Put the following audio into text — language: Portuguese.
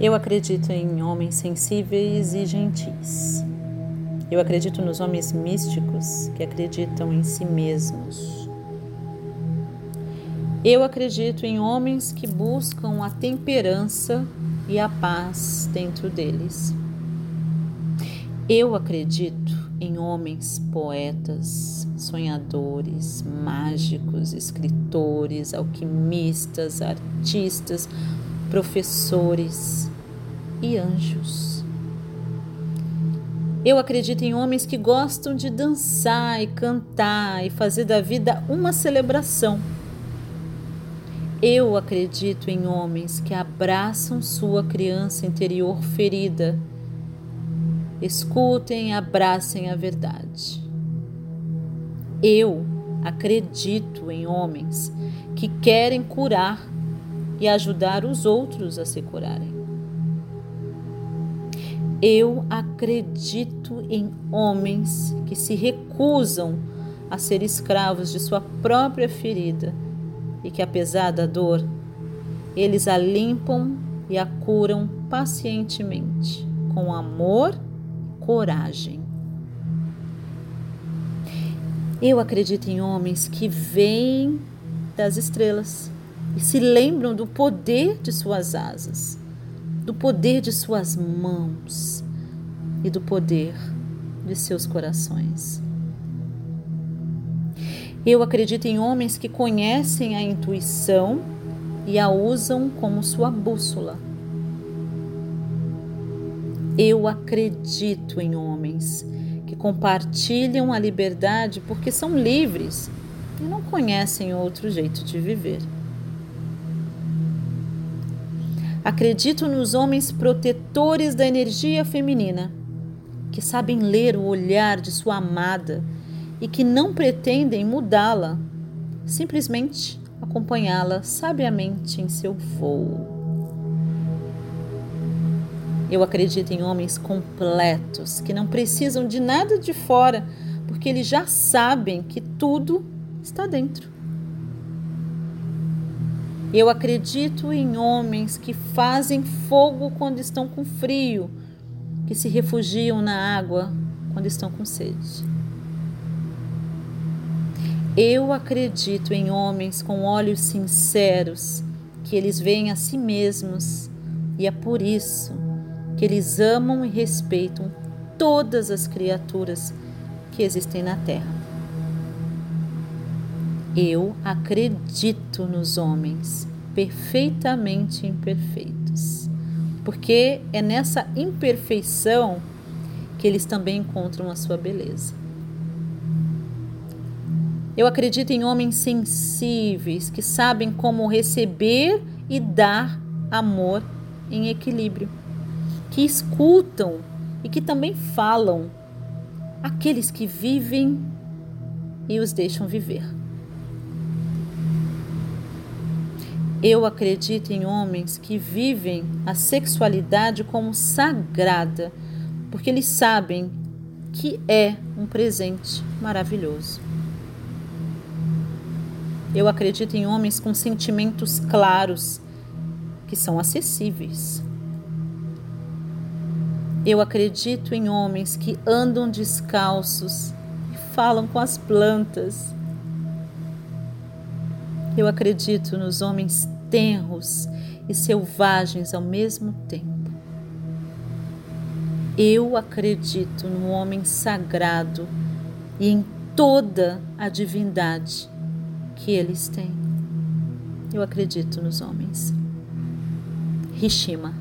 Eu acredito em homens sensíveis e gentis. Eu acredito nos homens místicos que acreditam em si mesmos. Eu acredito em homens que buscam a temperança e a paz dentro deles. Eu acredito em homens poetas, sonhadores, mágicos, escritores, alquimistas, artistas, professores e anjos. Eu acredito em homens que gostam de dançar e cantar e fazer da vida uma celebração. Eu acredito em homens que abraçam sua criança interior ferida. Escutem e abracem a verdade. Eu acredito em homens que querem curar e ajudar os outros a se curarem. Eu acredito em homens que se recusam a ser escravos de sua própria ferida e que, apesar da dor, eles a limpam e a curam pacientemente, com amor e coragem. Eu acredito em homens que vêm das estrelas e se lembram do poder de suas asas, do poder de suas mãos e do poder de seus corações. Eu acredito em homens que conhecem a intuição e a usam como sua bússola. Eu acredito em homens que compartilham a liberdade porque são livres e não conhecem outro jeito de viver. Acredito nos homens protetores da energia feminina, que sabem ler o olhar de sua amada e que não pretendem mudá-la, simplesmente acompanhá-la sabiamente em seu voo. Eu acredito em homens completos que não precisam de nada de fora, porque eles já sabem que tudo está dentro. Eu acredito em homens que fazem fogo quando estão com frio, que se refugiam na água quando estão com sede. Eu acredito em homens com olhos sinceros, que eles veem a si mesmos, e é por isso que eles amam e respeitam todas as criaturas que existem na Terra. Eu acredito nos homens perfeitamente imperfeitos, porque é nessa imperfeição que eles também encontram a sua beleza. Eu acredito em homens sensíveis que sabem como receber e dar amor em equilíbrio, que escutam e que também falam, aqueles que vivem e os deixam viver. Eu acredito em homens que vivem a sexualidade como sagrada, porque eles sabem que é um presente maravilhoso. Eu acredito em homens com sentimentos claros, que são acessíveis. Eu acredito em homens que andam descalços e falam com as plantas eu acredito nos homens tenros e selvagens ao mesmo tempo. Eu acredito no homem sagrado e em toda a divindade que eles têm. Eu acredito nos homens. Rishima.